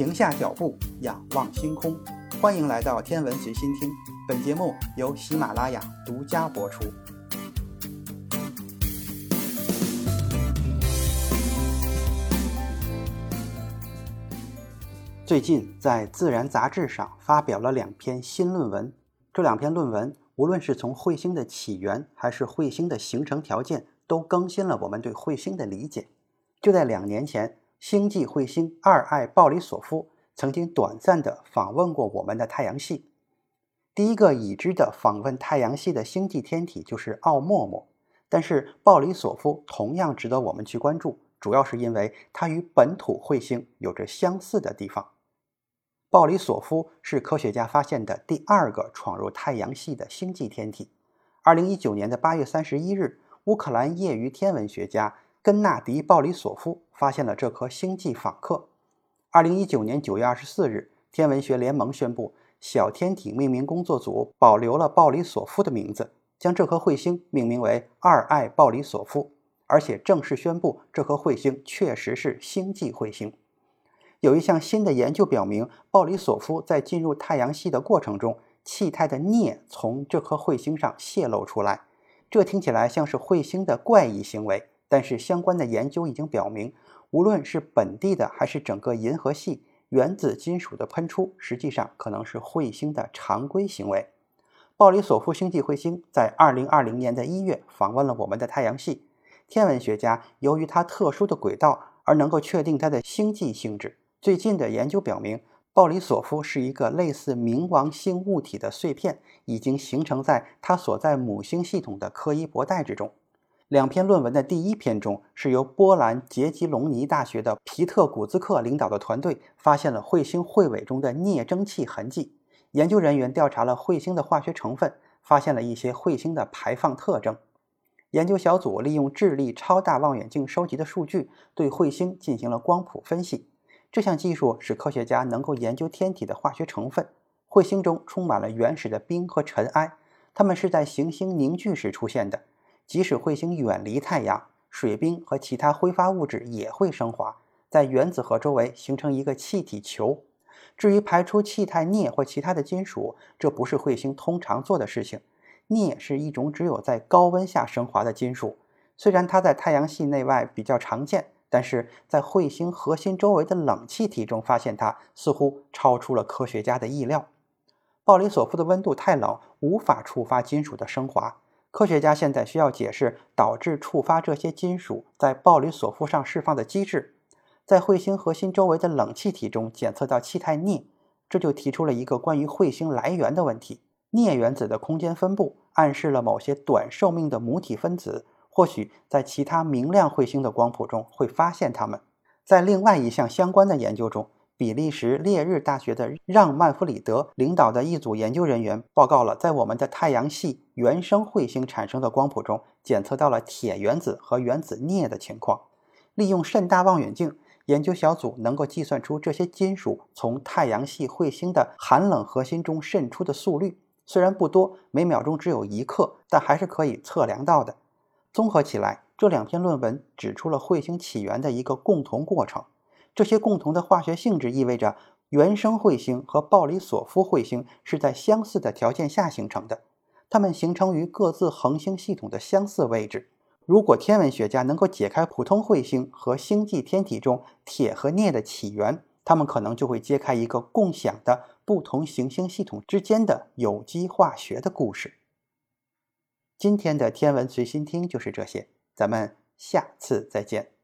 停下脚步，仰望星空。欢迎来到天文随心听，本节目由喜马拉雅独家播出。最近在《自然》杂志上发表了两篇新论文，这两篇论文无论是从彗星的起源，还是彗星的形成条件，都更新了我们对彗星的理解。就在两年前。星际彗星二爱鲍里索夫曾经短暂地访问过我们的太阳系。第一个已知的访问太阳系的星际天体就是奥陌陌，但是鲍里索夫同样值得我们去关注，主要是因为它与本土彗星有着相似的地方。鲍里索夫是科学家发现的第二个闯入太阳系的星际天体。二零一九年的八月三十一日，乌克兰业余天文学家。根纳迪·鲍里索夫发现了这颗星际访客。二零一九年九月二十四日，天文学联盟宣布，小天体命名工作组保留了鲍里索夫的名字，将这颗彗星命名为二爱鲍里索夫，而且正式宣布这颗彗星确实是星际彗星。有一项新的研究表明，鲍里索夫在进入太阳系的过程中，气态的镍从这颗彗星上泄露出来，这听起来像是彗星的怪异行为。但是相关的研究已经表明，无论是本地的还是整个银河系，原子金属的喷出实际上可能是彗星的常规行为。鲍里索夫星际彗星在2020年的一月访问了我们的太阳系，天文学家由于它特殊的轨道而能够确定它的星际性质。最近的研究表明，鲍里索夫是一个类似冥王星物体的碎片，已经形成在它所在母星系统的柯伊伯带之中。两篇论文的第一篇中，是由波兰杰吉隆尼大学的皮特古兹克领导的团队发现了彗星彗尾中的镍蒸汽痕迹。研究人员调查了彗星的化学成分，发现了一些彗星的排放特征。研究小组利用智利超大望远镜收集的数据，对彗星进行了光谱分析。这项技术使科学家能够研究天体的化学成分。彗星中充满了原始的冰和尘埃，它们是在行星凝聚时出现的。即使彗星远离太阳，水冰和其他挥发物质也会升华，在原子核周围形成一个气体球。至于排出气态镍或其他的金属，这不是彗星通常做的事情。镍是一种只有在高温下升华的金属，虽然它在太阳系内外比较常见，但是在彗星核心周围的冷气体中发现它，似乎超出了科学家的意料。鲍里索夫的温度太冷，无法触发金属的升华。科学家现在需要解释导致触发这些金属在鲍里索夫上释放的机制。在彗星核心周围的冷气体中检测到气态镍，这就提出了一个关于彗星来源的问题。镍原子的空间分布暗示了某些短寿命的母体分子，或许在其他明亮彗星的光谱中会发现它们。在另外一项相关的研究中。比利时列日大学的让·曼弗里德领导的一组研究人员报告了，在我们的太阳系原生彗星产生的光谱中，检测到了铁原子和原子镍的情况。利用甚大望远镜，研究小组能够计算出这些金属从太阳系彗星的寒冷核心中渗出的速率。虽然不多，每秒钟只有一克，但还是可以测量到的。综合起来，这两篇论文指出了彗星起源的一个共同过程。这些共同的化学性质意味着，原生彗星和鲍里索夫彗星是在相似的条件下形成的，它们形成于各自恒星系统的相似位置。如果天文学家能够解开普通彗星和星际天体中铁和镍的起源，他们可能就会揭开一个共享的不同行星系统之间的有机化学的故事。今天的天文随心听就是这些，咱们下次再见。